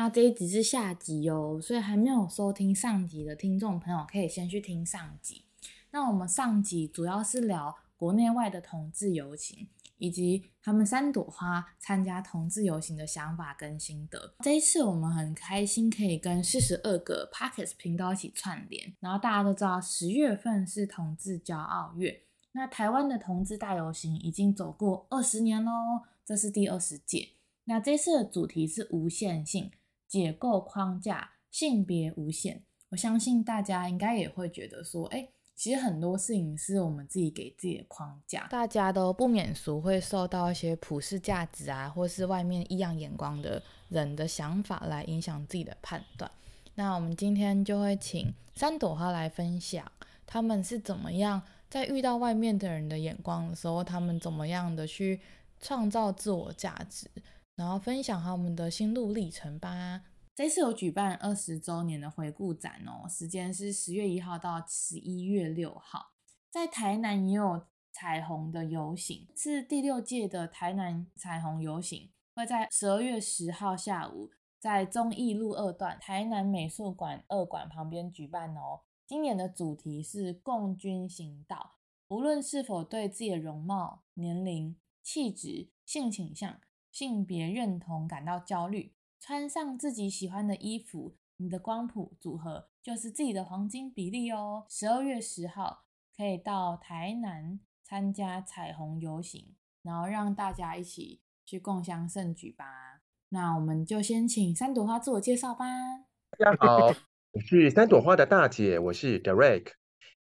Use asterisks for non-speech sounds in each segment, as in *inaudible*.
那这一集是下集哦，所以还没有收听上集的听众朋友，可以先去听上集。那我们上集主要是聊国内外的同志游行，以及他们三朵花参加同志游行的想法跟心得。这一次我们很开心可以跟四十二个 Podcast 频道一起串联。然后大家都知道，十月份是同志骄傲月，那台湾的同志大游行已经走过二十年喽，这是第二十届。那这次的主题是无限性。解构框架，性别无限。我相信大家应该也会觉得说，哎，其实很多事情是我们自己给自己的框架。大家都不免俗会受到一些普世价值啊，或是外面异样眼光的人的想法来影响自己的判断。那我们今天就会请三朵花来分享，他们是怎么样在遇到外面的人的眼光的时候，他们怎么样的去创造自我价值。然后分享他们的心路历程吧。这次有举办二十周年的回顾展哦，时间是十月一号到十一月六号，在台南也有彩虹的游行，是第六届的台南彩虹游行，会在十二月十号下午在忠义路二段台南美术馆二馆旁边举办哦。今年的主题是共军行道，无论是否对自己的容貌、年龄、气质、性倾向。性别认同感到焦虑，穿上自己喜欢的衣服，你的光谱组合就是自己的黄金比例哦。十二月十号可以到台南参加彩虹游行，然后让大家一起去共襄盛举吧。那我们就先请三朵花自我介绍吧。大家好，我是三朵花的大姐，我是 Derek。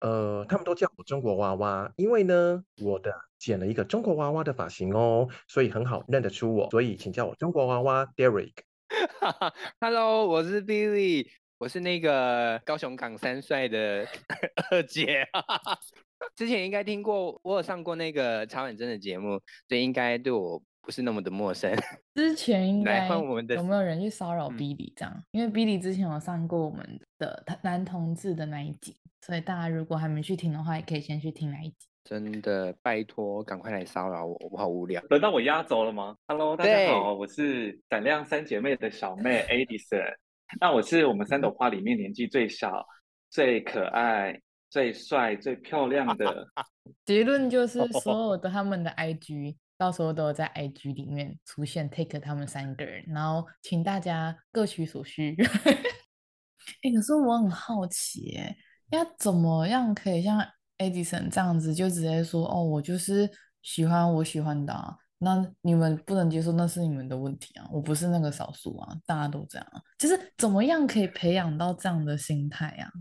呃，他们都叫我中国娃娃，因为呢，我的剪了一个中国娃娃的发型哦，所以很好认得出我，所以请叫我中国娃娃 Derek。*laughs* Hello，我是 Billy，我是那个高雄港三帅的 *laughs* 二姐。*laughs* 之前应该听过，我有上过那个茶婉珍的节目，所以应该对我不是那么的陌生。*laughs* 之前应该有没有人去骚扰 Billy 这样？嗯、因为 Billy 之前有上过我们的男同志的那一集。所以大家如果还没去听的话，也可以先去听那一集。真的，拜托，赶快来骚扰我，我好无聊。轮到我压轴了吗？Hello，大家好，我是闪亮三姐妹的小妹 *laughs* Adison。那我是我们三朵花里面年纪最小、最可爱、最帅、最漂亮的。*laughs* 结论就是，所有的他们的 IG 到时候都在 IG 里面出现，take 他们三个人，然后请大家各取所需。*laughs* 哎、可是我很好奇，哎。要怎么样可以像 Edison 这样子，就直接说哦，我就是喜欢我喜欢的啊，那你们不能接受，那是你们的问题啊，我不是那个少数啊，大家都这样啊，就是怎么样可以培养到这样的心态啊？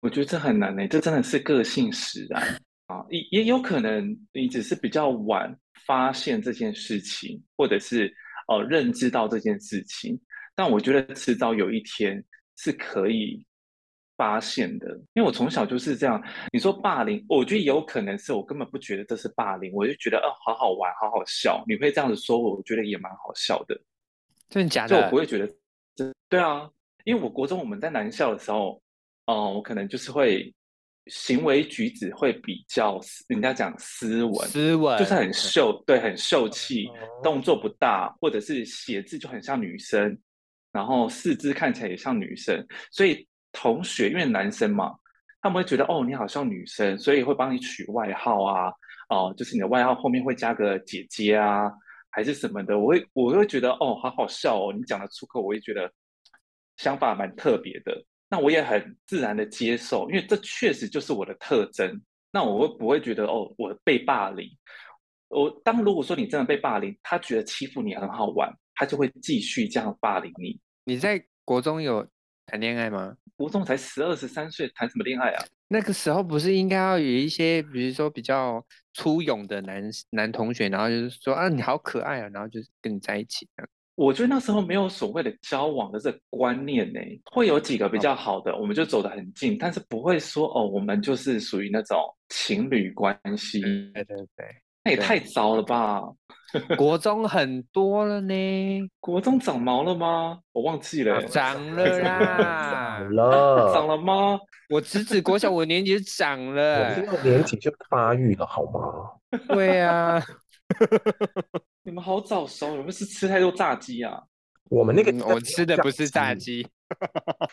我觉得这很难呢、欸，这真的是个性使然啊，也也有可能你只是比较晚发现这件事情，或者是呃认知到这件事情，但我觉得迟早有一天是可以。发现的，因为我从小就是这样。你说霸凌，我觉得有可能是我根本不觉得这是霸凌，我就觉得哦，好好玩，好好笑。你会这样子说我，我觉得也蛮好笑的。真的假的？就我不会觉得，对啊，因为我国中我们在男校的时候，哦、呃，我可能就是会行为举止会比较人家讲斯文，斯文就是很秀，对，很秀气，动作不大，或者是写字就很像女生，然后四肢看起来也像女生，所以。同学，因为男生嘛，他们会觉得哦，你好像女生，所以会帮你取外号啊，哦、呃，就是你的外号后面会加个姐姐啊，还是什么的。我会，我会觉得哦，好好笑哦，你讲的出口，我也觉得想法蛮特别的。那我也很自然的接受，因为这确实就是我的特征。那我会不会觉得哦，我被霸凌？我当如果说你真的被霸凌，他觉得欺负你很好玩，他就会继续这样霸凌你。你在国中有谈恋爱吗？国中才十二十三岁，谈什么恋爱啊？那个时候不是应该要有一些，比如说比较粗勇的男男同学，然后就是说啊，你好可爱啊，然后就是跟你在一起。我觉得那时候没有所谓的交往的这个观念呢，会有几个比较好的，我们就走得很近，但是不会说哦，我们就是属于那种情侣关系。对对对，那也太早了吧？国中很多了呢，*laughs* 国中长毛了吗？我忘记了，长了 *laughs* 啦，长了，长了吗？*laughs* 我侄子国小五年级就长了，我六年级就发育了，好吗？对啊。*laughs* 你们好早熟，你们是吃太多炸鸡啊？我们那个、嗯、我吃的不是炸鸡。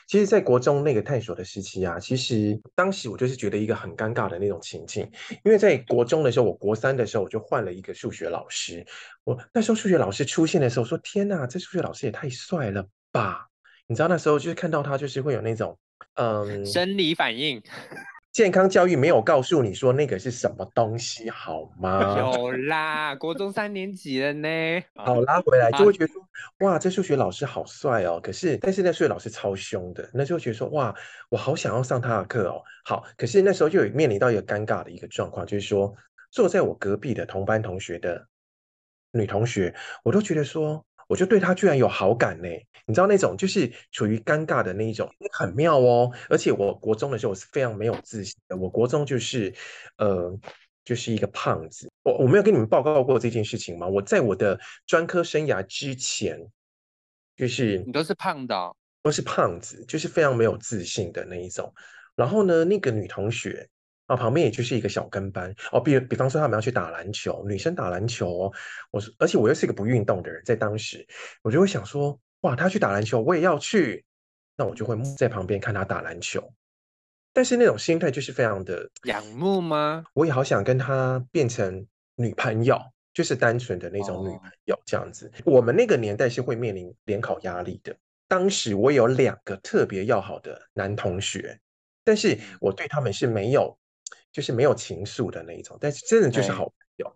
其实，在国中那个探索的时期啊，其实当时我就是觉得一个很尴尬的那种情境，因为在国中的时候，我国三的时候我就换了一个数学老师。我那时候数学老师出现的时候，说：“天哪，这数学老师也太帅了吧！”你知道那时候就是看到他，就是会有那种嗯生理反应。健康教育没有告诉你说那个是什么东西，好吗？有啦，国中三年级了呢。*laughs* 好，拉回来就会觉得说，哇，这数学老师好帅哦。可是，但是那数学老师超凶的，那就会觉得说，哇，我好想要上他的课哦。好，可是那时候就有面临到一个尴尬的一个状况，就是说，坐在我隔壁的同班同学的女同学，我都觉得说。我就对他居然有好感呢，你知道那种就是处于尴尬的那一种，很妙哦。而且我国中的时候我是非常没有自信的，我国中就是，呃，就是一个胖子。我我没有跟你们报告过这件事情吗？我在我的专科生涯之前，就是你都是胖的哦，都是胖子，就是非常没有自信的那一种。然后呢，那个女同学。啊，旁边也就是一个小跟班哦，比比方说他们要去打篮球，女生打篮球哦，我说，而且我又是一个不运动的人，在当时我就会想说，哇，他去打篮球，我也要去，那我就会在旁边看他打篮球，但是那种心态就是非常的仰慕吗？我也好想跟他变成女朋友，就是单纯的那种女朋友这样子。哦。我们那个年代是会面临联考压力的，当时我有两个特别要好的男同学，但是我对他们是没有。就是没有情愫的那一种，但是真的就是好朋友。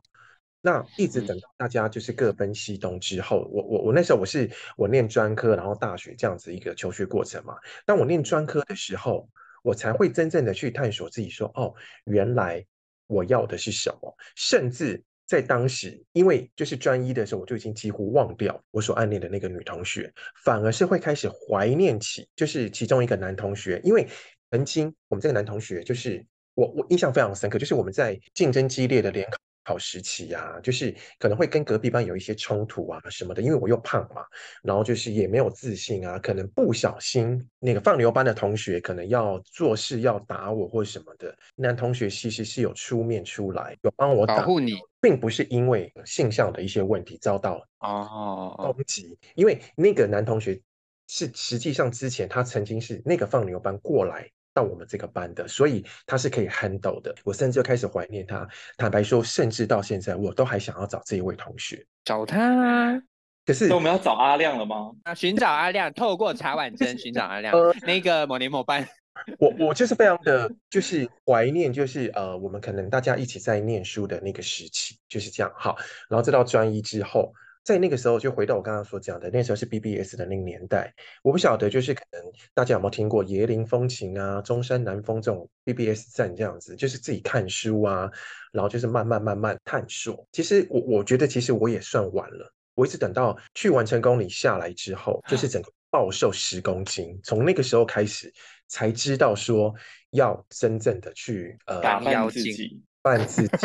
那一直等到大家就是各奔西东之后，我我我那时候我是我念专科，然后大学这样子一个求学过程嘛。当我念专科的时候，我才会真正的去探索自己说，说哦，原来我要的是什么。甚至在当时，因为就是专一的时候，我就已经几乎忘掉我所暗恋的那个女同学，反而是会开始怀念起就是其中一个男同学，因为曾经我们这个男同学就是。我我印象非常深刻，就是我们在竞争激烈的联考时期啊，就是可能会跟隔壁班有一些冲突啊什么的，因为我又胖嘛，然后就是也没有自信啊，可能不小心那个放牛班的同学可能要做事要打我或什么的，男同学其实是有出面出来有帮我打，保护你，并不是因为性向的一些问题遭到哦攻击，因为那个男同学是实际上之前他曾经是那个放牛班过来。到我们这个班的，所以他是可以 handle 的。我甚至就开始怀念他。坦白说，甚至到现在，我都还想要找这一位同学，找他啊。可是，我们要找阿亮了吗？啊，寻找阿亮，透过茶碗蒸寻找阿亮。呃，那个某年某班，*laughs* 我我就是非常的，就是怀念，就是呃，我们可能大家一起在念书的那个时期，就是这样。好，然后再到专一之后。在那个时候，就回到我刚刚所讲的，那时候是 BBS 的那个年代。我不晓得，就是可能大家有没有听过椰林风情啊、中山南风这种 BBS 站这样子，就是自己看书啊，然后就是慢慢慢慢探索。其实我我觉得，其实我也算晚了。我一直等到去完成功里下来之后，就是整个暴瘦十公斤，从那个时候开始才知道说要真正的去呃打扮自己，扮自己。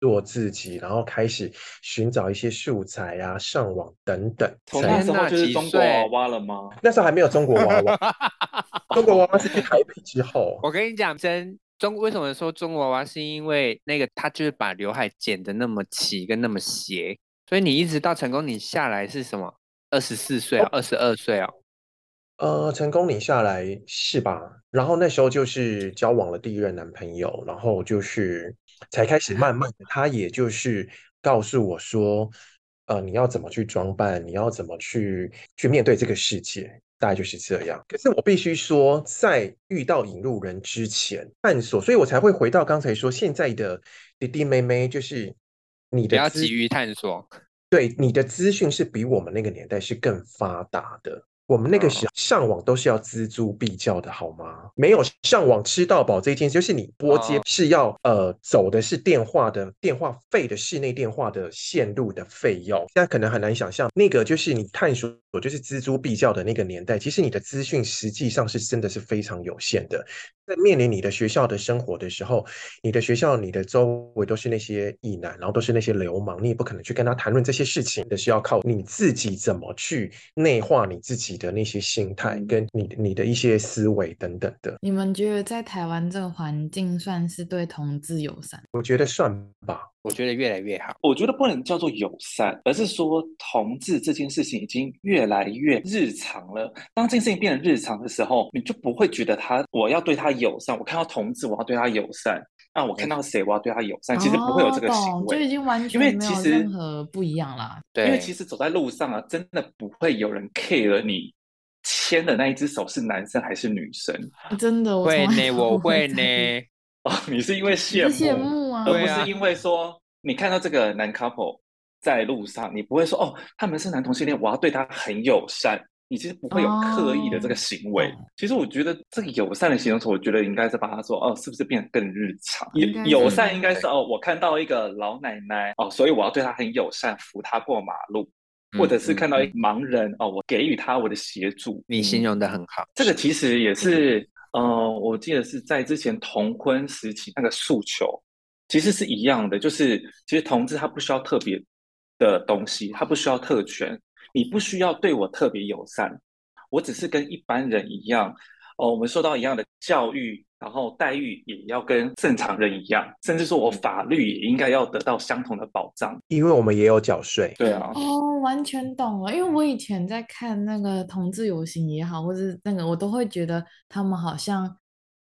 做自己，然后开始寻找一些素材啊，上网等等。从那时候就是中国娃娃了吗？*laughs* 那时候还没有中国娃娃，*laughs* 中国娃娃是去台北之后。我跟你讲，真中为什么说中国娃娃，是因为那个他就是把刘海剪得那么齐跟那么斜，所以你一直到成功你下来是什么？二十四岁啊，二十二岁啊。呃，成功领下来是吧？然后那时候就是交往了第一任男朋友，然后就是才开始慢慢的，他也就是告诉我说，呃，你要怎么去装扮，你要怎么去去面对这个世界，大概就是这样。可是我必须说，在遇到引路人之前探索，所以我才会回到刚才说，现在的弟弟妹妹就是你的，不要急于探索，对，你的资讯是比我们那个年代是更发达的。我们那个时候上网都是要锱铢必较的，好吗？没有上网吃到饱这一件事，就是你拨接是要呃走的是电话的电话费的室内电话的线路的费用。现在可能很难想象，那个就是你探索就是锱铢必较的那个年代，其实你的资讯实际上是真的是非常有限的。在面临你的学校的生活的时候，你的学校、你的周围都是那些异男，然后都是那些流氓，你也不可能去跟他谈论这些事情的，是要靠你自己怎么去内化你自己的那些心态，跟你你的一些思维等等的。你们觉得在台湾这个环境算是对同志友善？我觉得算吧。我觉得越来越好。我觉得不能叫做友善，而是说同志这件事情已经越来越日常了。当这件事情变得日常的时候，你就不会觉得他我要对他友善。我看到同志，我要对他友善。那我看到谁，我要对他友善。其实不会有这个行为，就已经完全没有任何不一样啦。对，因为其实走在路上啊，真的不会有人 care 你牵的那一只手是男生还是女生。真的，我会呢，我会呢。*laughs* 哦，你是因为羡慕，羡慕啊，而不是因为说你看到这个男 couple 在路上，你不会说哦，他们是男同性恋，我要对他很友善。你其实不会有刻意的这个行为。哦、其实我觉得这个友善的形容词，我觉得应该是把它说哦，是不是变得更日常？友善应该是哦，我看到一个老奶奶哦，所以我要对她很友善，扶她过马路，或者是看到一个盲人哦，我给予他我的协助。你形容的很好，这个其实也是。呃，我记得是在之前同婚时期那个诉求，其实是一样的，就是其实同志他不需要特别的东西，他不需要特权，你不需要对我特别友善，我只是跟一般人一样，哦、呃，我们受到一样的教育。然后待遇也要跟正常人一样，甚至说我法律也应该要得到相同的保障，因为我们也有缴税。对啊，哦，完全懂了。因为我以前在看那个同志游行也好，或是那个我都会觉得他们好像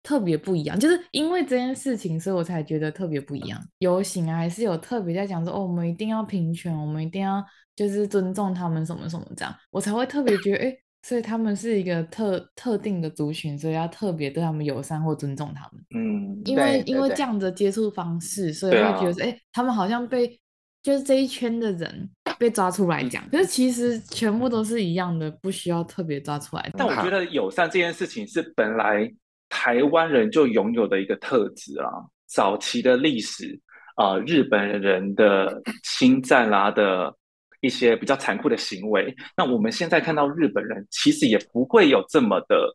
特别不一样，就是因为这件事情，所以我才觉得特别不一样。游行啊，还是有特别在讲说，哦，我们一定要平权，我们一定要就是尊重他们什么什么这样，我才会特别觉得，哎。所以他们是一个特特定的族群，所以要特别对他们友善或尊重他们。嗯，因为因为这样的接触方式，所以会觉得，哎、啊，他们好像被就是这一圈的人被抓出来讲，可是其实全部都是一样的，不需要特别抓出来。但我觉得友善这件事情是本来台湾人就拥有的一个特质啊，早期的历史啊、呃，日本人的侵占啦的。一些比较残酷的行为，那我们现在看到日本人其实也不会有这么的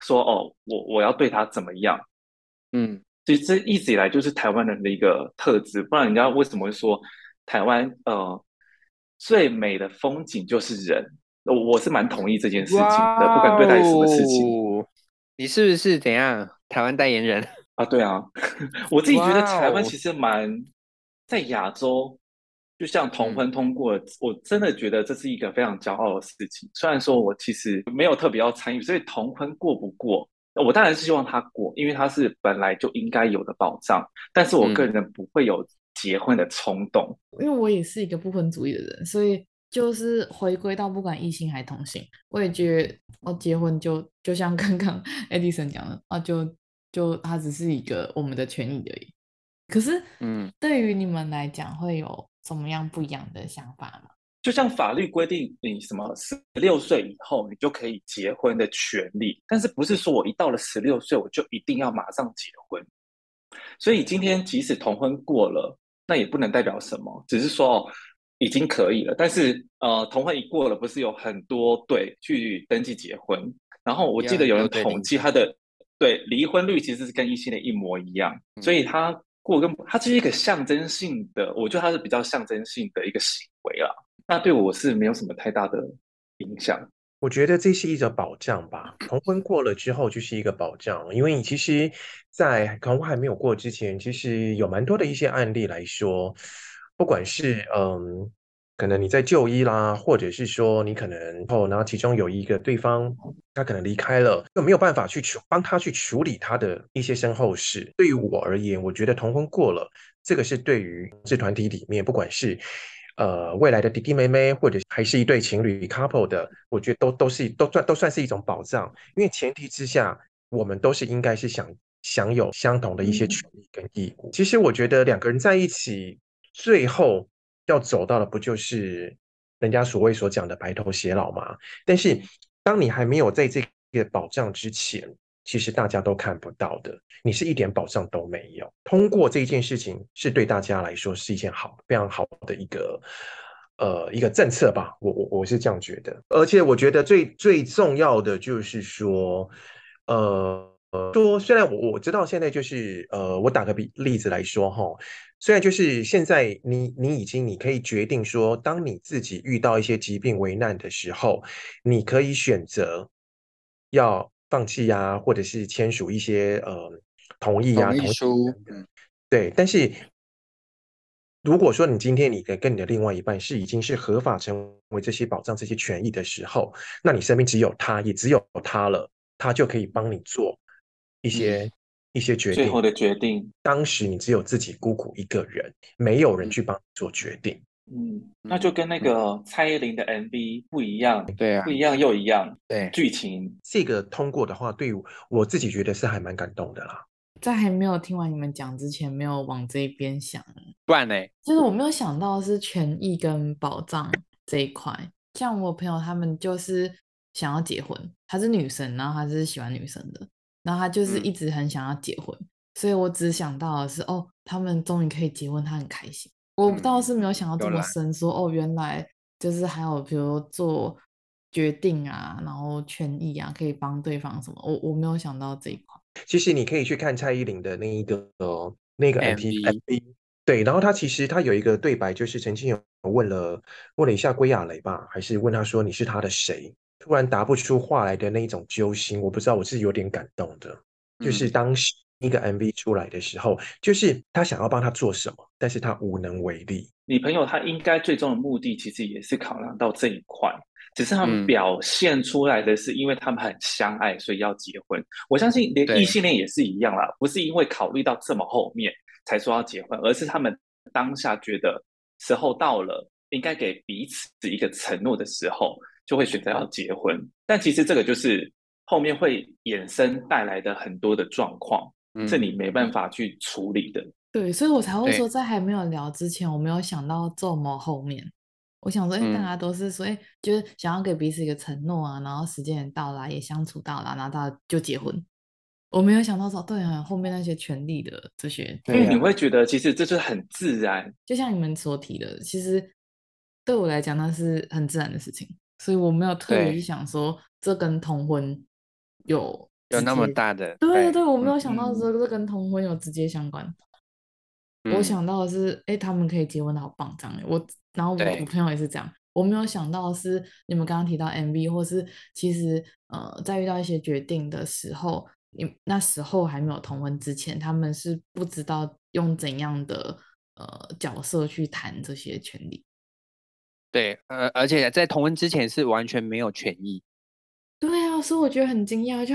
说哦，我我要对他怎么样，嗯，其实这一直以来就是台湾人的一个特质，不然人家为什么会说台湾呃最美的风景就是人？我我是蛮同意这件事情的，哦、不管对待什么事情，你是不是怎样台湾代言人啊？对啊，*laughs* 我自己觉得台湾其实蛮在亚洲。就像同婚通过，嗯，我真的觉得这是一个非常骄傲的事情。虽然说我其实没有特别要参与，所以同婚过不过，我当然是希望他过，因为他是本来就应该有的保障。但是我个人不会有结婚的冲动，嗯，因为我也是一个不婚主义的人，所以就是回归到不管异性还同性，我也觉得我结婚就就像刚刚 Edison 讲的啊，就就它只是一个我们的权益而已。可是，嗯，对于你们来讲会有。怎么样不一样的想法吗？就像法律规定，你什么十六岁以后你就可以结婚的权利，但是不是说我一到了十六岁我就一定要马上结婚。所以今天即使同婚过了，那也不能代表什么，只是说哦，已经可以了。但是呃，同婚一过了，不是有很多对去登记结婚？然后我记得有人统计他的对离婚率其实是跟异性的一模一样，所以他。过跟它是一个象征性的，我觉得它是比较象征性的一个行为啦。那对我是没有什么太大的影响。我觉得这是一种保障吧。同婚过了之后就是一个保障，因为你其实，在同婚还没有过之前，其实有蛮多的一些案例来说，不管是嗯。可能你在就医啦，或者是说你可能哦，然后其中有一个对方他可能离开了，就没有办法去处帮他去处理他的一些身后事。对于我而言，我觉得同婚过了，这个是对于这团体里面，不管是呃未来的弟弟妹妹，或者还是一对情侣 couple 的，我觉得都都是都算都算是一种保障。因为前提之下，我们都是应该是想享有相同的一些权利跟义务。其实我觉得两个人在一起，最后。要走到的不就是人家所谓所讲的白头偕老吗？但是当你还没有在这个保障之前，其实大家都看不到的，你是一点保障都没有。通过这件事情，是对大家来说是一件好、非常好的一个呃一个政策吧。我我我是这样觉得，而且我觉得最最重要的就是说，呃。呃，说虽然我我知道现在就是呃，我打个比例子来说哈，虽然就是现在你你已经你可以决定说，当你自己遇到一些疾病危难的时候，你可以选择要放弃呀、啊，或者是签署一些呃同意啊，同意书，嗯，对。但是如果说你今天你的跟你的另外一半是已经是合法成为这些保障这些权益的时候，那你身边只有他，也只有他了，他就可以帮你做。一些、嗯、一些决定，最后的决定，当时你只有自己孤苦一个人，没有人去帮你做决定。嗯，那就跟那个蔡依林的 MV 不一样，对啊，不一样又一样。对，剧情这个通过的话，对我自己觉得是还蛮感动的啦。在还没有听完你们讲之前，没有往这一边想，不然呢？就是我没有想到是权益跟保障这一块。像我朋友他们就是想要结婚，她是女生，然后她是喜欢女生的。然后他就是一直很想要结婚，嗯、所以我只想到的是，哦，他们终于可以结婚，他很开心。我倒是没有想到这么深说，说哦，原来就是还有比如做决定啊，然后权益啊，可以帮对方什么。我我没有想到这一块。其实你可以去看蔡依林的那一个那个 MV, MV，对，然后他其实他有一个对白，就是曾经有问了问了一下归亚蕾吧，还是问他说你是他的谁？突然答不出话来的那一种揪心，我不知道，我是有点感动的。嗯、就是当时一个 MV 出来的时候，就是他想要帮他做什么，但是他无能为力。你朋友他应该最终的目的其实也是考量到这一块，只是他们表现出来的是因为他们很相爱，所以要结婚。我相信连异性恋也是一样啦，不是因为考虑到这么后面才说要结婚，而是他们当下觉得时候到了，应该给彼此一个承诺的时候。就会选择要结婚，但其实这个就是后面会衍生带来的很多的状况，嗯、是你没办法去处理的。对，所以我才会说，在还没有聊之前，我没有想到这么后面。我想说，哎、欸，大家都是说，哎、嗯，就是想要给彼此一个承诺啊，然后时间也到了，也相处到了，然后大家就结婚。我没有想到说，对啊，后面那些权利的这些，因为你会觉得其实这是很自然，就像你们所提的，其实对我来讲那是很自然的事情。所以我没有特别去想说这跟同婚有有那么大的，对对对，我没有想到说这跟同婚有直接相关。嗯、我想到的是，哎、欸，他们可以结婚的好棒，这样。我然后我我朋友也是这样，我没有想到的是你们刚刚提到 MV，或是其实呃，在遇到一些决定的时候，你那时候还没有同婚之前，他们是不知道用怎样的呃角色去谈这些权利。对，呃，而且在同婚之前是完全没有权益。对啊，所以我觉得很惊讶，就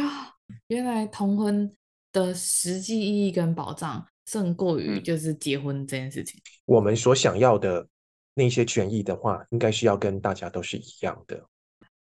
原来同婚的实际意义跟保障胜过于就是结婚这件事情。我们所想要的那些权益的话，应该是要跟大家都是一样的。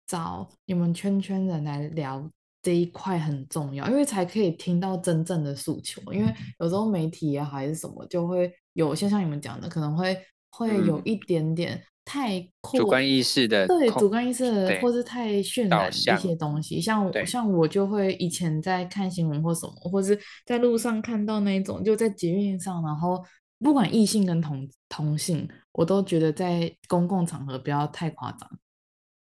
找你们圈圈人来聊这一块很重要，因为才可以听到真正的诉求。因为有时候媒体也好还是什么，就会有些像你们讲的，可能会会有一点点、嗯。太主观意识的，对主观意识的，或是太渲染一些东西，像我像我就会以前在看新闻或什么，或是在路上看到那种，就在捷运上，然后不管异性跟同同性，我都觉得在公共场合不要太夸张，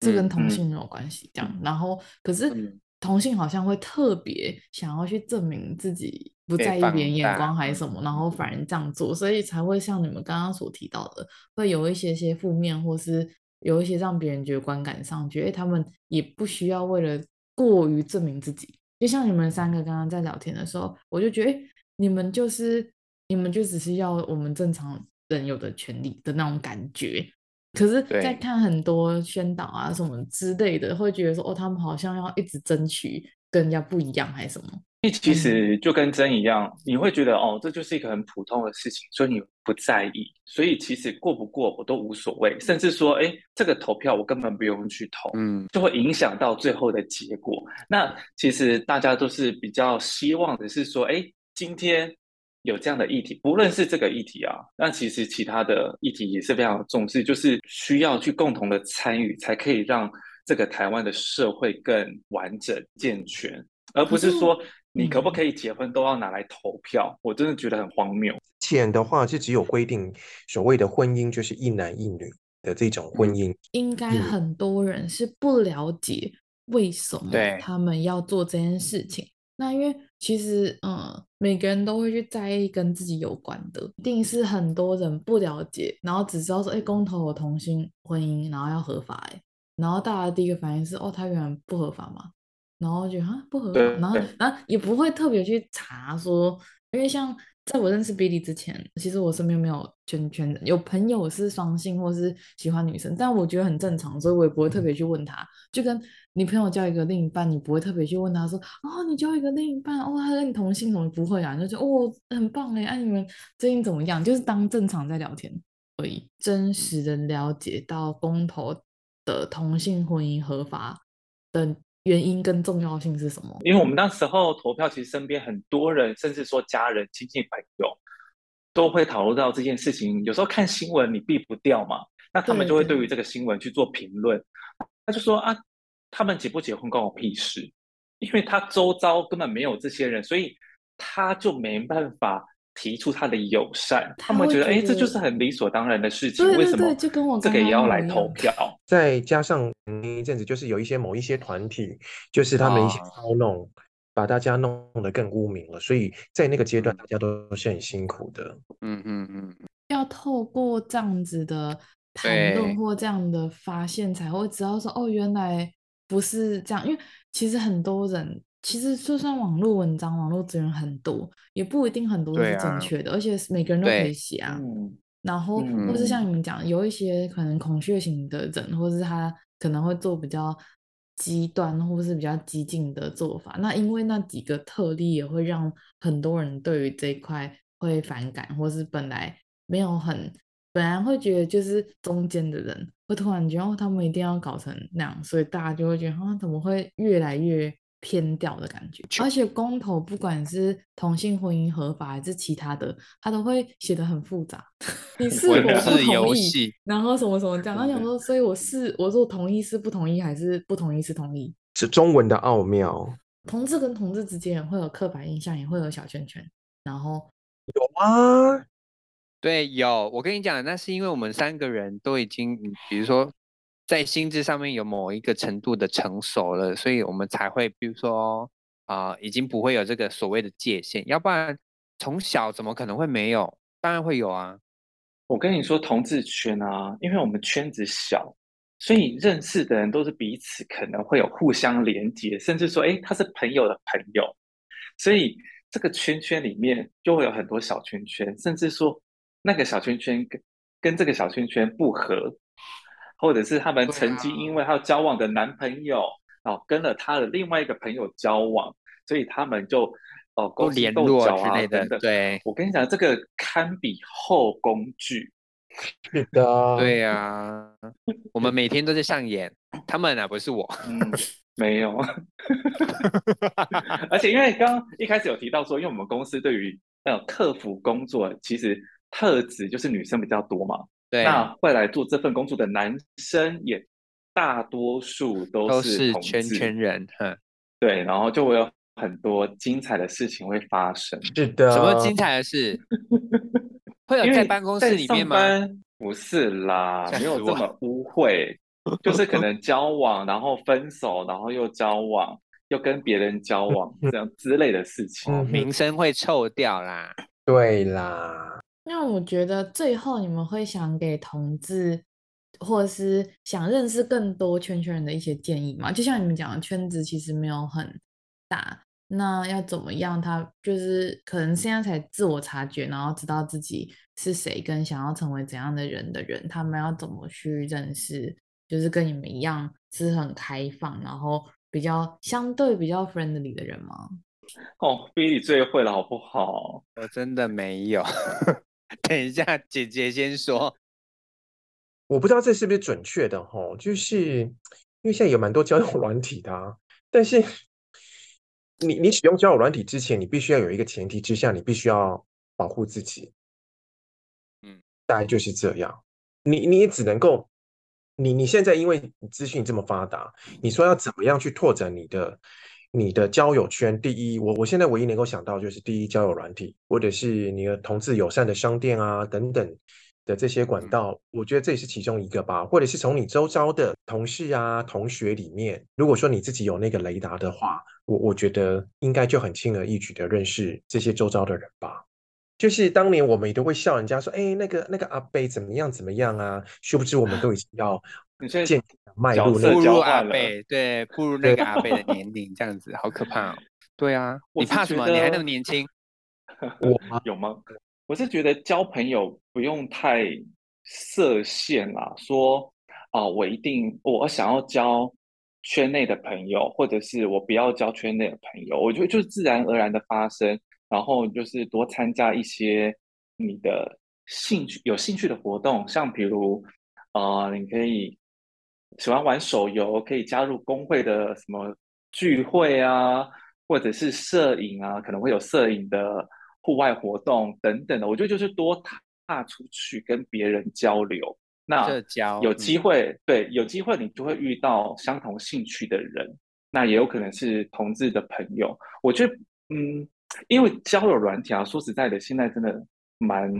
这跟同性没有关系，这样。嗯、然后可是同性好像会特别想要去证明自己。不在意别人眼光还是什么，然后反而这样做，所以才会像你们刚刚所提到的，会有一些些负面，或是有一些让别人觉得观感上觉得，哎，他们也不需要为了过于证明自己。就像你们三个刚刚在聊天的时候，我就觉得，哎，你们就是你们就只是要我们正常人有的权利的那种感觉。可是，在看很多宣导啊什么之类的，会觉得说，哦，他们好像要一直争取跟人家不一样，还是什么？因为其实就跟真一样，你会觉得哦，这就是一个很普通的事情，所以你不在意，所以其实过不过我都无所谓，甚至说，哎，这个投票我根本不用去投，嗯，就会影响到最后的结果。那其实大家都是比较希望的是说，哎，今天有这样的议题，不论是这个议题啊，那其实其他的议题也是非常重视，就是需要去共同的参与，才可以让这个台湾的社会更完整健全，而不是说你可不可以结婚都要拿来投票。我真的觉得很荒谬。前的话是只有规定所谓的婚姻就是一男一女的这种婚姻，应该很多人是不了解为什么他们要做这件事情。那因为其实，嗯，每个人都会去在意跟自己有关的，一定是很多人不了解，然后只知道说，哎，公投有同性婚姻，然后要合法，哎，然后大家第一个反应是，哦，他原来不合法嘛，然后觉得啊不合法，然后然后也不会特别去查说，因为像。在我认识 Billy 之前，其实我身边没有圈圈的，有朋友是双性或是喜欢女生，但我觉得很正常，所以我也不会特别去问他。就跟你朋友交一个另一半，你不会特别去问他说，哦，你交一个另一半，哦，他跟你同性，怎么不会啊？就说哦，很棒哎，哎、啊，你们最近怎么样？就是当正常在聊天而已。真实的了解到公投的同性婚姻合法的。原因跟重要性是什么？因为我们那时候投票，其实身边很多人，甚至说家人、亲戚、朋友，都会讨论到这件事情。有时候看新闻，你避不掉嘛，那他们就会对于这个新闻去做评论。他就说啊，他们结不结婚关我屁事，因为他周遭根本没有这些人，所以他就没办法。提出他的友善，他们觉得，哎，这就是很理所当然的事情，为什么这个也要来投票？再加上那一阵子，就是有一些某一些团体，就是他们一些操弄，哦、把大家弄得更污名了，所以在那个阶段，大家都是很辛苦的。嗯嗯嗯，要透过这样子的谈论或这样的发现，才会知道说，哦，原来不是这样，因为其实很多人。其实，就算网络文章、网络资源很多，也不一定很多都是正确的，啊、而且每个人都可以写啊。然后，或是像你们讲，有一些可能孔雀型的人，或是他可能会做比较极端或是比较激进的做法。那因为那几个特例，也会让很多人对于这一块会反感，或是本来没有很，本来会觉得就是中间的人，会突然觉得哦，他们一定要搞成那样，所以大家就会觉得啊，怎么会越来越偏掉的感觉，而且公投不管是同性婚姻合法还是其他的，他都会写得很复杂。你是我不同意？然后什么什么这样？他想说，所以我是我说同意是不同意，还是不同意是同意？是中文的奥妙。同志跟同志之间会有刻板印象，也会有小圈圈。然后有吗？对，有。我跟你讲，那是因为我们三个人都已经，比如说。在心智上面有某一个程度的成熟了，所以我们才会，比如说啊、已经不会有这个所谓的界限，要不然从小怎么可能会没有？当然会有啊。我跟你说，同志圈啊，因为我们圈子小，所以认识的人都是彼此可能会有互相连接，甚至说，哎，他是朋友的朋友，所以这个圈圈里面就会有很多小圈圈，甚至说那个小圈圈跟跟这个小圈圈不合。或者是他们曾经因为他交往的男朋友哦，跟了他的另外一个朋友交往，所以他们就哦勾结斗角啊等等。对，我跟你讲，这个堪比后宫剧。是的，对呀、啊，*laughs* 我们每天都在上演。他们啊，不是我，嗯，没有。*laughs* 而且因为刚刚一开始有提到说，因为我们公司对于那种客服工作，其实特质就是女生比较多嘛。对，那会来做这份工作的男生也大多数都是，都是圈圈人，哼，对，然后就会有很多精彩的事情会发生。是的，什么精彩的事？*laughs* 会有在办公室里面吗？不是啦，没有这么污秽，就是可能交往，然后分手，然后又交往，又跟别人交往这样之类的事情，哦、名声会臭掉啦。对啦。那我觉得最后你们会想给同志，或者是想认识更多圈圈人的一些建议吗？就像你们讲的，圈子其实没有很大，那要怎么样？他就是可能现在才自我察觉，然后知道自己是谁，跟想要成为怎样的人的人，他们要怎么去认识？就是跟你们一样是很开放，然后比较相对比较 friendly 的人吗？哦，比你最会了，好不好？我真的没有。等一下，姐姐先说。我不知道这是不是准确的哈，就是因为现在有蛮多交友软体的啊，但是你你使用交友软体之前，你必须要有一个前提之下，你必须要保护自己。嗯，大概就是这样。你你也只能够你你现在因为资讯这么发达，你说要怎么样去拓展你的你的交友圈？第一，我我现在唯一能够想到就是第一交友软体，或者是你的同志友善的商店啊等等的这些管道，我觉得这也是其中一个吧。或者是从你周遭的同事啊、同学里面，如果说你自己有那个雷达的话，我我觉得应该就很轻而易举的认识这些周遭的人吧。就是当年我们也都会笑人家说，哎，那个那个阿伯怎么样怎么样啊？殊不知我们都已经要渐渐迈入那步入阿贝，对，步入 *laughs* 那个阿贝的年龄，这样子好可怕哦。对啊，你怕什么？你还那么年轻。*laughs* 我有吗？我是觉得交朋友不用太设限啦，说啊，我一定我想要交圈内的朋友，或者是我不要交圈内的朋友，我觉得就是自然而然的发生。然后就是多参加一些你的兴趣有兴趣的活动，像比如，呃，你可以喜欢玩手游，可以加入工会的什么聚会啊，或者是摄影啊，可能会有摄影的户外活动等等的。我觉得就是多踏出去跟别人交流，那有机会，对，有机会你就会遇到相同兴趣的人，那也有可能是同志的朋友。我觉得，嗯。因为交友软体啊，说实在的，现在真的蛮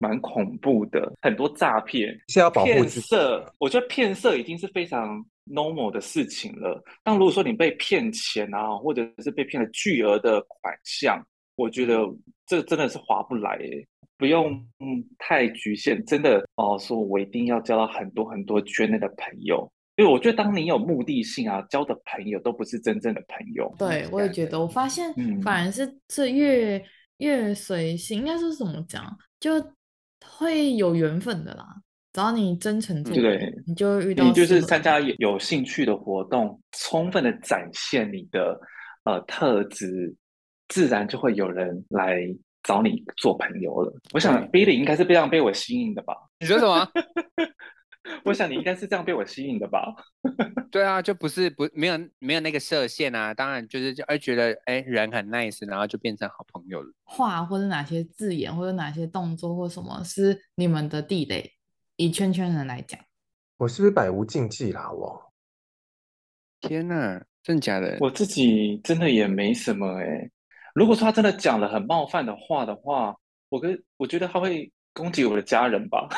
蛮恐怖的，很多诈骗是要保护骗色。我觉得骗色已经是非常 normal 的事情了。但如果说你被骗钱啊，或者是被骗了巨额的款项，我觉得这真的是划不来耶。不用嗯太局限，真的哦，说我一定要交到很多很多圈内的朋友。因为我觉得，当你有目的性啊，交的朋友都不是真正的朋友。对，我也觉得，我发现反而是这越、嗯、越随性，应该是怎么讲，就会有缘分的啦。只要你真诚做，对，你就会遇到。你就是参加有有兴趣的活动，充分的展现你的呃特质，自然就会有人来找你做朋友了。我想，Billy 应该是非常被我吸引的吧？你说什么？我想你应该是这样被我吸引的吧？*laughs* 对啊，就不是不没有没有那个射线啊。当然就是就哎觉得哎人很 nice，然后就变成好朋友了。话或者哪些字眼或者哪些动作或什么是你们的地雷？以圈圈人来讲，我是不是百无禁忌啦？我天哪，真假的？我自己真的也没什么哎、欸。如果说他真的讲了很冒犯的话的话，我跟我觉得他会攻击我的家人吧。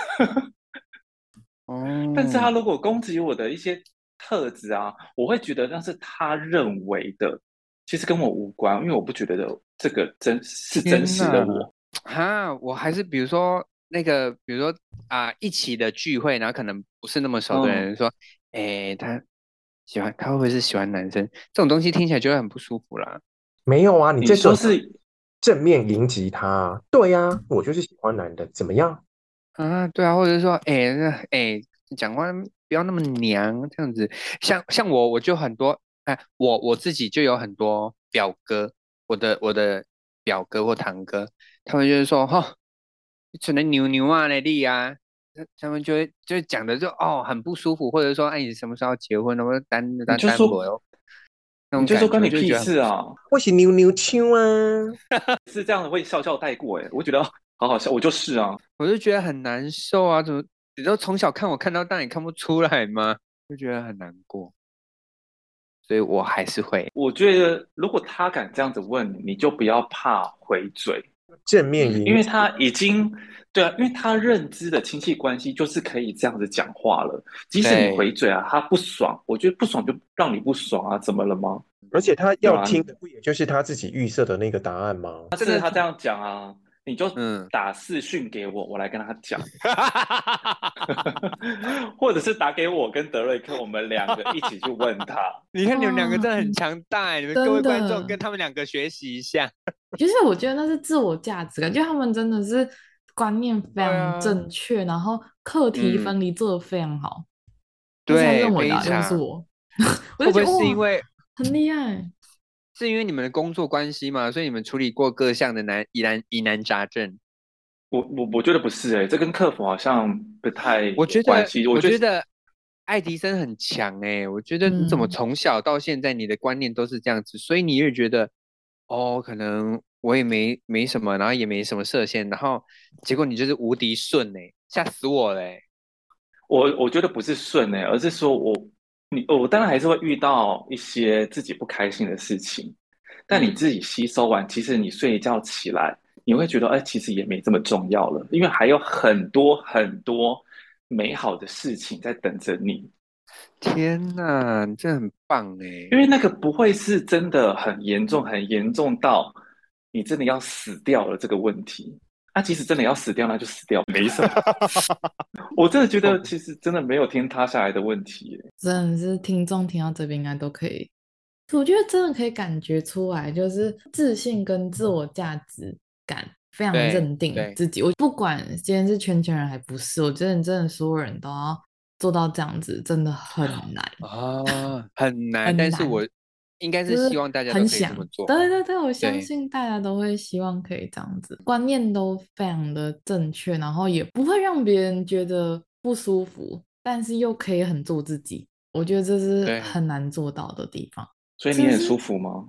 但是他如果攻击我的一些特质啊，我会觉得那是他认为的，其实跟我无关，因为我不觉得这个真是真实的我。哈，我还是比如说那个，比如说啊、呃，一起的聚会，然后可能不是那么熟的人说，哎、嗯，他喜欢，他会不会是喜欢男生？这种东西听起来就会很不舒服啦。没有啊，你这说是正面迎击他，对呀、啊，我就是喜欢男的，怎么样？啊，对啊，或者是说，哎，那哎，讲话不要那么娘，这样子。像像我，我就很多，哎，我我自己就有很多表哥，我的我的表哥或堂哥，他们就是说，哈、哦，只能牛牛啊那里啊，他们就会就讲的就哦很不舒服，或者说，哎，你什么时候要结婚呢？我单单单我哟，你就说关你屁事啊！我是牛牛枪啊，*laughs* 是这样的，会笑笑带过哎，我觉得。好好笑，我就是啊，我就觉得很难受啊，怎么你都从小看我看到大，你看不出来吗？就觉得很难过，所以我还是会。我觉得如果他敢这样子问你，你就不要怕回嘴，见面迎，因为他已经对啊，因为他认知的亲戚关系就是可以这样子讲话了。即使你回嘴啊，他不爽，我觉得不爽就让你不爽啊，怎么了吗？而且他要听的不也就是他自己预设的那个答案吗？他真的他这样讲啊。你就打视讯给我，嗯、我来跟他讲，*laughs* 或者是打给我跟德瑞克，我们两个一起去问他。*laughs* 你看你们两个真的很强大，你们各位观众跟他们两个学习一下。其实我觉得那是自我价值感，就他们真的是观念非常正确，啊、然后课题分离做的非常好。对，认为的就是我，*laughs* 我就觉得是因为很厉害？是因为你们的工作关系嘛，所以你们处理过各项的难疑难疑难杂症。我我我觉得不是哎、欸，这跟客服好像不太关系。我觉得我觉得爱迪生很强哎、欸，我觉得你怎么从小到现在你的观念都是这样子，嗯、所以你也觉得哦，可能我也没没什么，然后也没什么射线，然后结果你就是无敌顺哎，吓死我嘞、欸！我我觉得不是顺哎，而是说我你我当然还是会遇到一些自己不开心的事情，但你自己吸收完，其实你睡一觉起来，你会觉得哎，其实也没这么重要了，因为还有很多很多美好的事情在等着你。天呐，你真的很棒哎！因为那个不会是真的很严重，很严重到你真的要死掉了这个问题。那、啊、即使真的要死掉，那就死掉，没什么。*laughs* 我真的觉得，其实真的没有天塌下来的问题。真的是听众听到这边应该都可以，我觉得真的可以感觉出来，就是自信跟自我价值感非常认定自己。我不管今天是圈圈人还不是，我觉得真的所有人都要做到这样子，真的很难啊，很难。很难，但是我。应该是希望大家都可以这么做。对对对，我相信大家都会希望可以这样子，观念都非常的正确，然后也不会让别人觉得不舒服，但是又可以很做自己。我觉得这是很难做到的地方。所以你很舒服吗？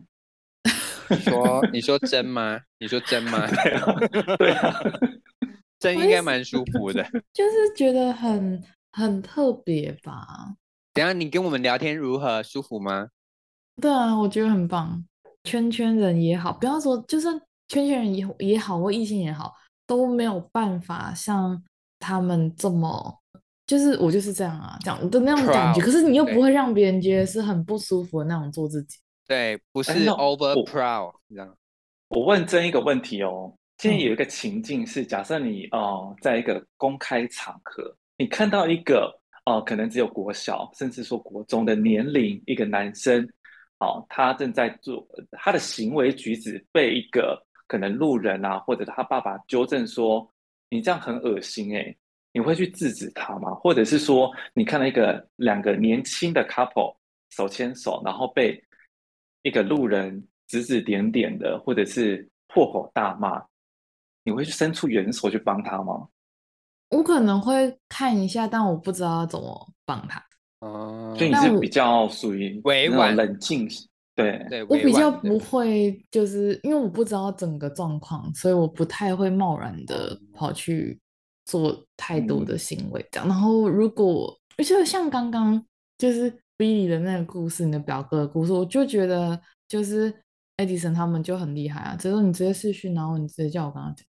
你说你说真吗？你说真吗？*laughs* 对啊，对啊，*laughs* 真应该蛮舒服的。*laughs* 就是觉得很很特别吧。等下你跟我们聊天如何？舒服吗？对啊，我觉得很棒。圈圈人也好，不要说，就算圈圈人也也好，或异性也好，都没有办法像他们这么，就是我就是这样啊，这样的那种感觉。可是你又不会让别人觉得是很不舒服的那种做自己。对，不是 over proud 这样。我问真一个问题哦，现在有一个情境是，假设你哦、呃，在一个公开场合，你看到一个哦、呃，可能只有国小，甚至说国中的年龄一个男生。哦，他正在做他的行为举止，被一个可能路人啊，或者他爸爸纠正说：“你这样很恶心。”哎，你会去制止他吗？或者是说，你看到一个两个年轻的 couple 手牵手，然后被一个路人指指点点的，或者是破口大骂，你会去伸出援手去帮他吗？我可能会看一下，但我不知道要怎么帮他。哦，所以你是比较属于委婉冷静，对对，我比较不会，就是因为我不知道整个状况，所以我不太会贸然的跑去做太多的行为这样。嗯、然后如果而且像刚刚就是 Billy 的那个故事，你的表哥的故事，我就觉得就是 Edison 他们就很厉害啊，只是说你直接试训，然后你直接叫我跟他讲。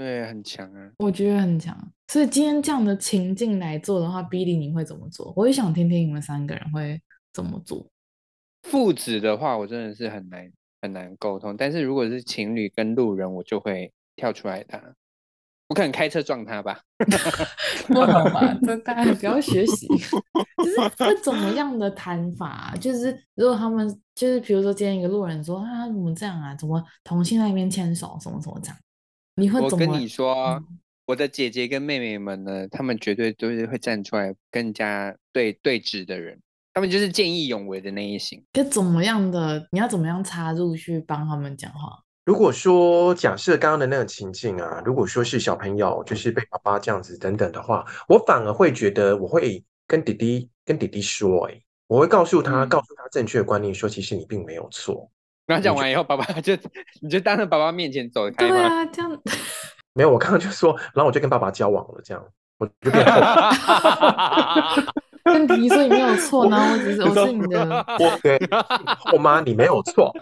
对，很强啊！我觉得很强，所以今天这样的情境来做的话，Billy 你会怎么做？我也想听听你们三个人会怎么做。父子的话，我真的是很难很难沟通。但是如果是情侣跟路人，我就会跳出来打。我可能开车撞他吧。*laughs* 不好吧？这大家不要学习。*laughs* 就是会怎么样的谈法？就是如果他们就是比如说今天一个路人说啊，怎么这样啊？怎么同性那边牵手？什么什么这样？我跟你说，嗯、我的姐姐跟妹妹们呢，她们绝对都是会站出来更加对对峙的人，他们就是见义勇为的那一型。可怎么样的？你要怎么样插入去帮他们讲话？如果说假设刚刚的那个情境啊，如果说是小朋友就是被爸爸这样子等等的话，我反而会觉得我会跟弟弟跟弟弟说、欸，哎，我会告诉他，嗯、告诉他正确的观念，说其实你并没有错。刚讲完以后，爸爸就你就当着爸爸面前走开吗？对啊，这样没有。我刚刚就说，然后我就跟爸爸交往了，这样我就变跟弟弟说你没有错，然后我只是我是你的 *laughs* 我对后妈，你没有错。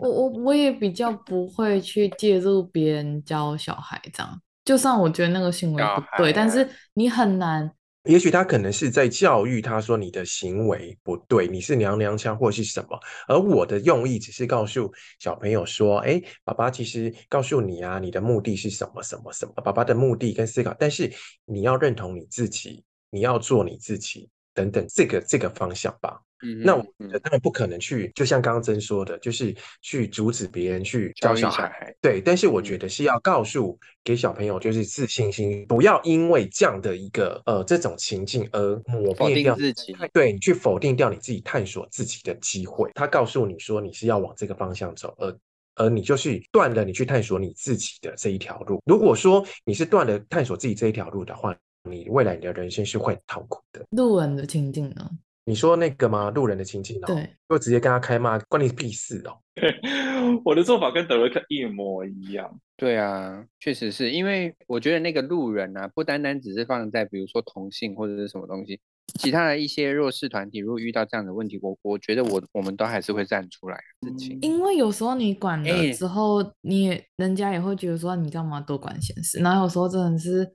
我我我也比较不会去介入别人教小孩这样，就算我觉得那个行为不对，但是你很难。也许他可能是在教育他说，你的行为不对，你是娘娘腔或是什么，而我的用意只是告诉小朋友说，哎，爸爸其实告诉你啊，你的目的是什么什么什么，爸爸的目的跟思考，但是你要认同你自己，你要做你自己等等，这个这个方向吧。嗯，那我觉得当然不可能去，就像刚刚真说的，就是去阻止别人去教小孩。对，但是我觉得是要告诉给小朋友，就是自信心，不要因为这样的一个呃这种情境而抹灭掉自己。对，你去否定掉你自己探索自己的机会。他告诉你说你是要往这个方向走，而而你就是断了你去探索你自己的这一条路。如果说你是断了探索自己这一条路的话，你未来你的人生是会很痛苦的。路人的情境呢？你说那个吗？路人的亲戚，对，就直接跟他开骂，关你屁事哦。*laughs* 我的做法跟德瑞克一模一样。对啊，确实是因为我觉得那个路人啊，不单单只是放在比如说同性或者是什么东西，其他的一些弱势团体，如果遇到这样的问题，我我觉得我我们都还是会站出来事情。因为有时候你管了之后，欸、你人家也会觉得说你干嘛多管闲事，然后有时候真的是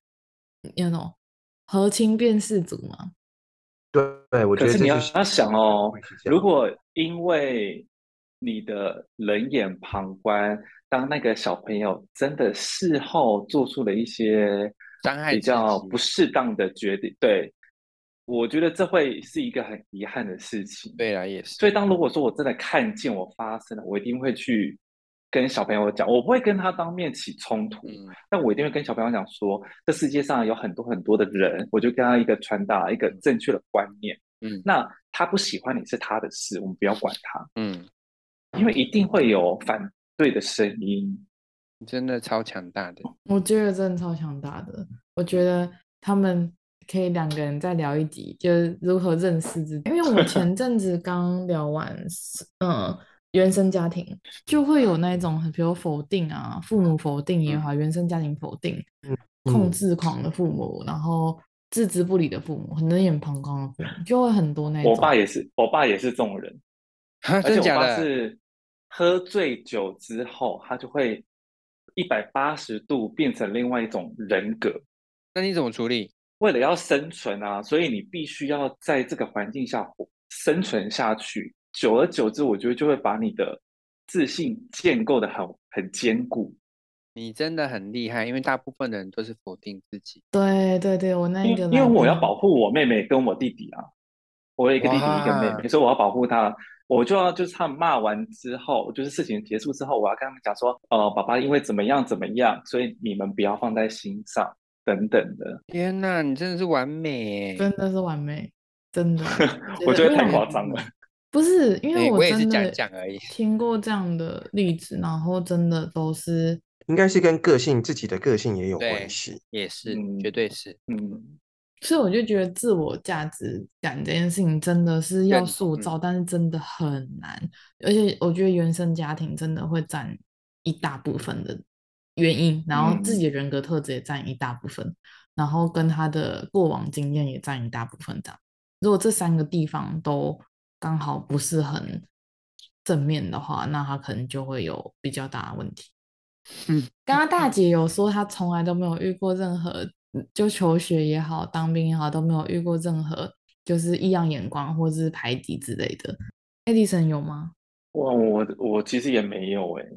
那种和亲变世族嘛。对对，我觉得可是你要要想哦，如果因为你的冷眼旁观。当那个小朋友真的事后做出了一些伤害比较不适当的决定，对，我觉得这会是一个很遗憾的事情。对啊，也是。所以当如果说我真的看见我发生了，我一定会去跟小朋友讲，我不会跟他当面起冲突，嗯、但我一定会跟小朋友讲说，这世界上有很多很多的人，我就跟他一个传达一个正确的观念。嗯，那他不喜欢你是他的事，我们不要管他。嗯，因为一定会有反。对的声音，真的超强大的。我觉得真的超强大的。我觉得他们可以两个人再聊一集，就是如何认识自己。因为我前阵子刚聊完，嗯，原生家庭就会有那种，比如否定啊，父母否定也好，原生家庭否定，控制狂的父母，然后置之不理的父母，很冷眼旁观的父母，就会很多那种。我爸也是，我爸也是这种人，*laughs* 而且我爸是。喝醉酒之后，他就会一百八十度变成另外一种人格。那你怎么处理？为了要生存啊，所以你必须要在这个环境下生存下去。久而久之，我觉得就会把你的自信建构得很很坚固。你真的很厉害，因为大部分的人都是否定自己。对对对，我那个，因为我要保护我妹妹跟我弟弟啊，我有一个弟弟一个妹妹，所以我要保护他。我就要就是他们骂完之后，就是事情结束之后，我要跟他们讲说，呃，爸爸因为怎么样怎么样，所以你们不要放在心上，等等的。天哪，你真的是完美，真的是完美，真的。*laughs* 我觉得太夸张了。不是，因为我真的讲讲而已，听过这样的例子，然后真的都是，应该是跟个性自己的个性也有关系，也是，嗯、绝对是，嗯。所以我就觉得自我价值感这件事情真的是要塑造，但是真的很难。而且我觉得原生家庭真的会占一大部分的原因，然后自己的人格特质也占一大部分，然后跟他的过往经验也占一大部分。这样，如果这三个地方都刚好不是很正面的话，那他可能就会有比较大的问题。嗯，刚刚大姐有说她从来都没有遇过任何。就求学也好，当兵也好，都没有遇过任何就是异样眼光或者是排挤之类的。Edison 有吗？我我我其实也没有哎、欸，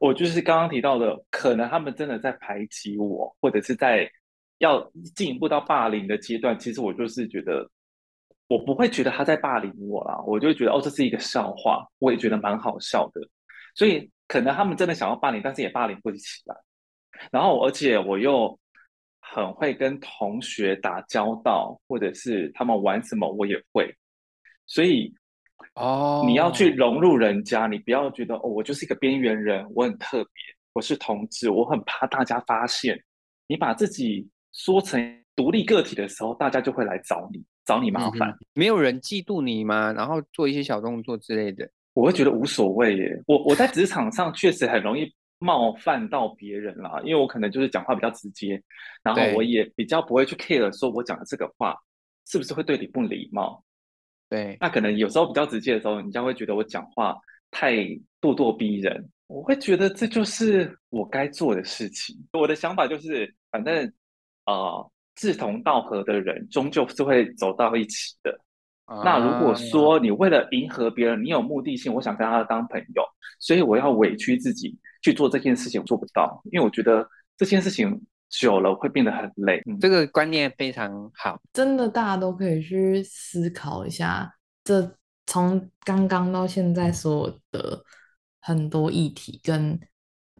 我就是刚刚提到的，可能他们真的在排挤我，或者是在要进一步到霸凌的阶段。其实我就是觉得，我不会觉得他在霸凌我啦，我就会觉得哦，这是一个笑话，我也觉得蛮好笑的。所以可能他们真的想要霸凌，但是也霸凌不起来。然后而且我又。很会跟同学打交道，或者是他们玩什么，我也会。所以，哦，你要去融入人家，你不要觉得哦，我就是一个边缘人，我很特别，我是同志，我很怕大家发现。你把自己说成独立个体的时候，大家就会来找你，找你麻烦。嗯，没有人嫉妒你吗？然后做一些小动作之类的，我会觉得无所谓耶。我我在职场上确实很容易。冒犯到别人啦，因为我可能就是讲话比较直接，然后我也比较不会去 care 说我讲的这个话是不是会对你不礼貌。对，那可能有时候比较直接的时候，人家会觉得我讲话太咄咄逼人，我会觉得这就是我该做的事情。我的想法就是，反正呃，志同道合的人终究是会走到一起的。啊、那如果说你为了迎合别人，你有目的性，我想跟他当朋友，所以我要委屈自己。去做这件事情，我做不到，因为我觉得这件事情久了会变得很累。这个观念非常好，真的，大家都可以去思考一下，这从刚刚到现在所有的很多议题，跟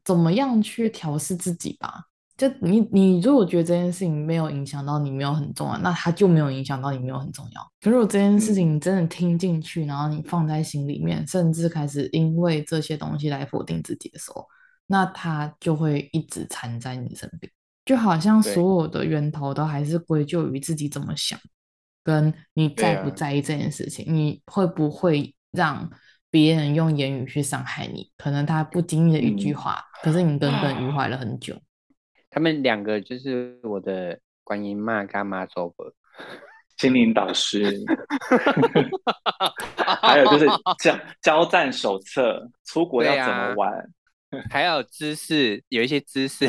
怎么样去调试自己吧。就你，你如果觉得这件事情没有影响到你，没有很重要，那它就没有影响到你，没有很重要。可是如果这件事情你真的听进去，然后你放在心里面，甚至开始因为这些东西来否定自己的时候，那它就会一直缠在你身边，就好像所有的源头都还是归咎于自己怎么想。跟你在不在意这件事情，啊、你会不会让别人用言语去伤害你？可能他不经意的一句话，嗯、可是你耿耿于怀了很久。他们两个就是我的观音妈跟妈祖婆，心灵导师，还有就是交 *laughs* 交战手册，出国要怎么玩，啊、还有知识，有一些知识，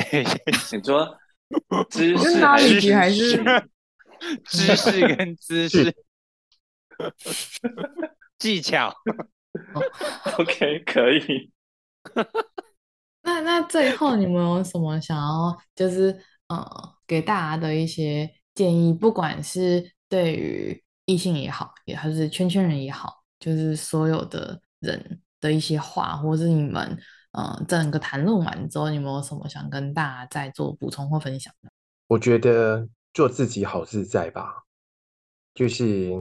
你说。知识还是 *laughs* 知识跟知识技巧，*laughs* OK 可以。那最后你们有什么想要就是呃给大家的一些建议？不管是对于异性也好，也还是圈圈人也好，就是所有的人的一些话，或是你们呃整个谈论完之后，你们有什么想跟大家再做补充或分享的？我觉得做自己好自在吧，就是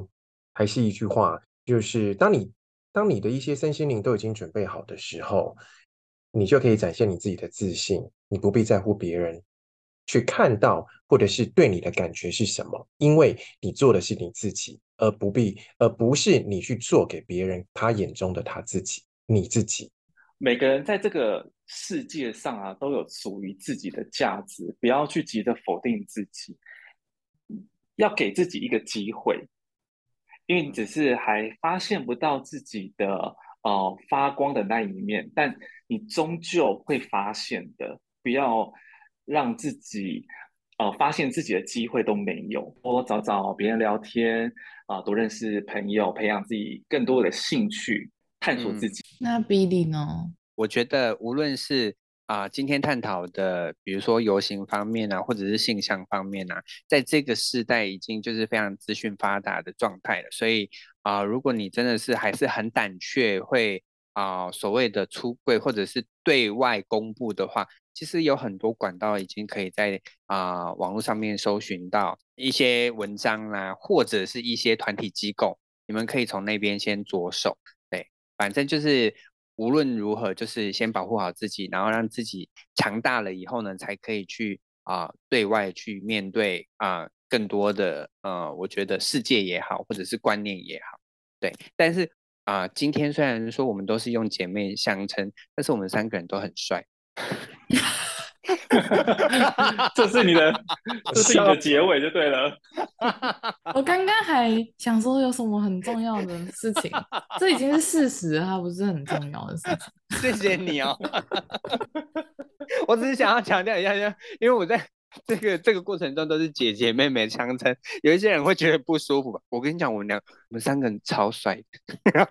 还是一句话，就是当你当你的一些身心灵都已经准备好的时候。你就可以展现你自己的自信，你不必在乎别人去看到或者是对你的感觉是什么，因为你做的是你自己，而不必，而不是你去做给别人他眼中的他自己，你自己。每个人在这个世界上啊，都有属于自己的价值，不要去急着否定自己，要给自己一个机会，因为你只是还发现不到自己的。呃，发光的那一面，但你终究会发现的。不要让自己呃发现自己的机会都没有。多找找别人聊天啊，呃，多认识朋友，培养自己更多的兴趣，探索自己。嗯，那 Billy 呢？我觉得无论是啊，呃，今天探讨的，比如说游行方面啊，或者是性向方面啊，在这个时代已经就是非常资讯发达的状态了，所以。啊、如果你真的是还是很胆怯，会啊、所谓的出柜或者是对外公布的话，其实有很多管道已经可以在啊、呃、网络上面搜寻到一些文章啦，或者是一些团体机构，你们可以从那边先着手。对，反正就是无论如何，就是先保护好自己，然后让自己强大了以后呢，才可以去啊、对外去面对啊。更多的呃，我觉得世界也好，或者是观念也好，对。但是啊、今天虽然说我们都是用姐妹相称，但是我们三个人都很帅。*laughs* *laughs* 这是你的，*laughs* 这是你的结尾就对了。*laughs* 我刚刚还想说有什么很重要的事情，这已经是事实了，它不是很重要的事情。谢谢你哦。我只是想要强调一下，因为我在。这个这个过程中都是姐姐妹妹相称，有一些人会觉得不舒服吧？我跟你讲，我们两我们三个人超帅的，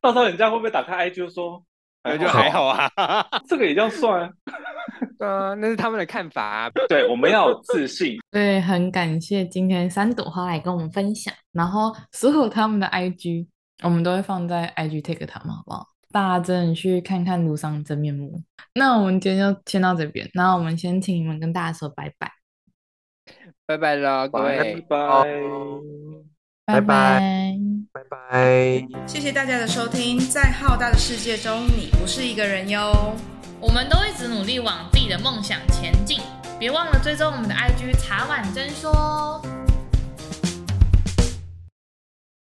到时候人家会不会打开 IG 就说，那就还好啊，*laughs* 这个也叫算？对啊，*laughs* 那是他们的看法啊。对，我们要有自信。*laughs* 对，很感谢今天三朵花来跟我们分享，然后所有他们的 IG 我们都会放在 IG take 他们，好不好？大家真的去看看庐桑真面目。那我们今天就先到这边，那我们先请你们跟大家说拜拜，拜拜了，各位，拜拜，拜拜，拜拜，谢谢大家的收听。在浩大的世界中，你不是一个人哟。我们都一直努力往自己的梦想前进，别忘了追踪我们的 IG 茶碗真说。